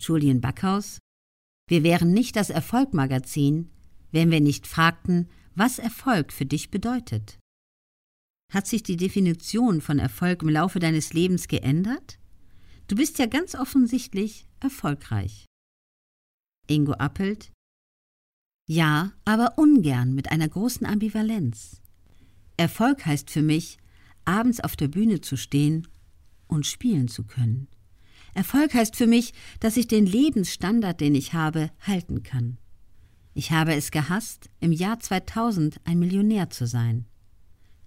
Julian Backhaus Wir wären nicht das Erfolgmagazin, wenn wir nicht fragten, was Erfolg für dich bedeutet. Hat sich die Definition von Erfolg im Laufe deines Lebens geändert? Du bist ja ganz offensichtlich erfolgreich. Ingo Appelt Ja, aber ungern mit einer großen Ambivalenz. Erfolg heißt für mich, abends auf der Bühne zu stehen und spielen zu können. Erfolg heißt für mich, dass ich den Lebensstandard, den ich habe, halten kann. Ich habe es gehasst, im Jahr 2000 ein Millionär zu sein.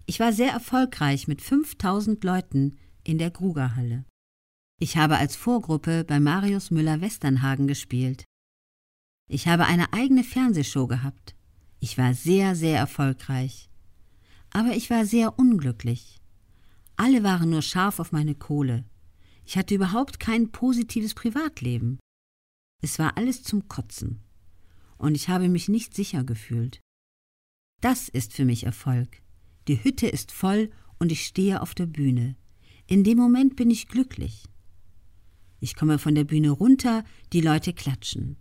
Ich war sehr erfolgreich mit 5000 Leuten in der Grugerhalle. Ich habe als Vorgruppe bei Marius Müller-Westernhagen gespielt. Ich habe eine eigene Fernsehshow gehabt. Ich war sehr, sehr erfolgreich. Aber ich war sehr unglücklich. Alle waren nur scharf auf meine Kohle. Ich hatte überhaupt kein positives Privatleben. Es war alles zum Kotzen. Und ich habe mich nicht sicher gefühlt. Das ist für mich Erfolg. Die Hütte ist voll und ich stehe auf der Bühne. In dem Moment bin ich glücklich. Ich komme von der Bühne runter, die Leute klatschen.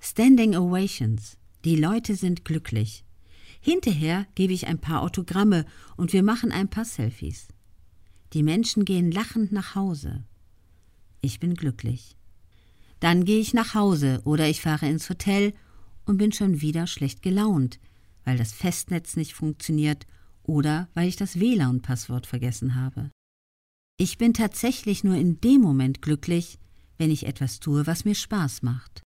Standing Ovations. Die Leute sind glücklich. Hinterher gebe ich ein paar Autogramme und wir machen ein paar Selfies. Die Menschen gehen lachend nach Hause. Ich bin glücklich. Dann gehe ich nach Hause oder ich fahre ins Hotel und bin schon wieder schlecht gelaunt, weil das Festnetz nicht funktioniert oder weil ich das WLAN-Passwort vergessen habe. Ich bin tatsächlich nur in dem Moment glücklich, wenn ich etwas tue, was mir Spaß macht.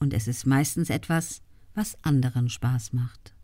Und es ist meistens etwas, was anderen Spaß macht.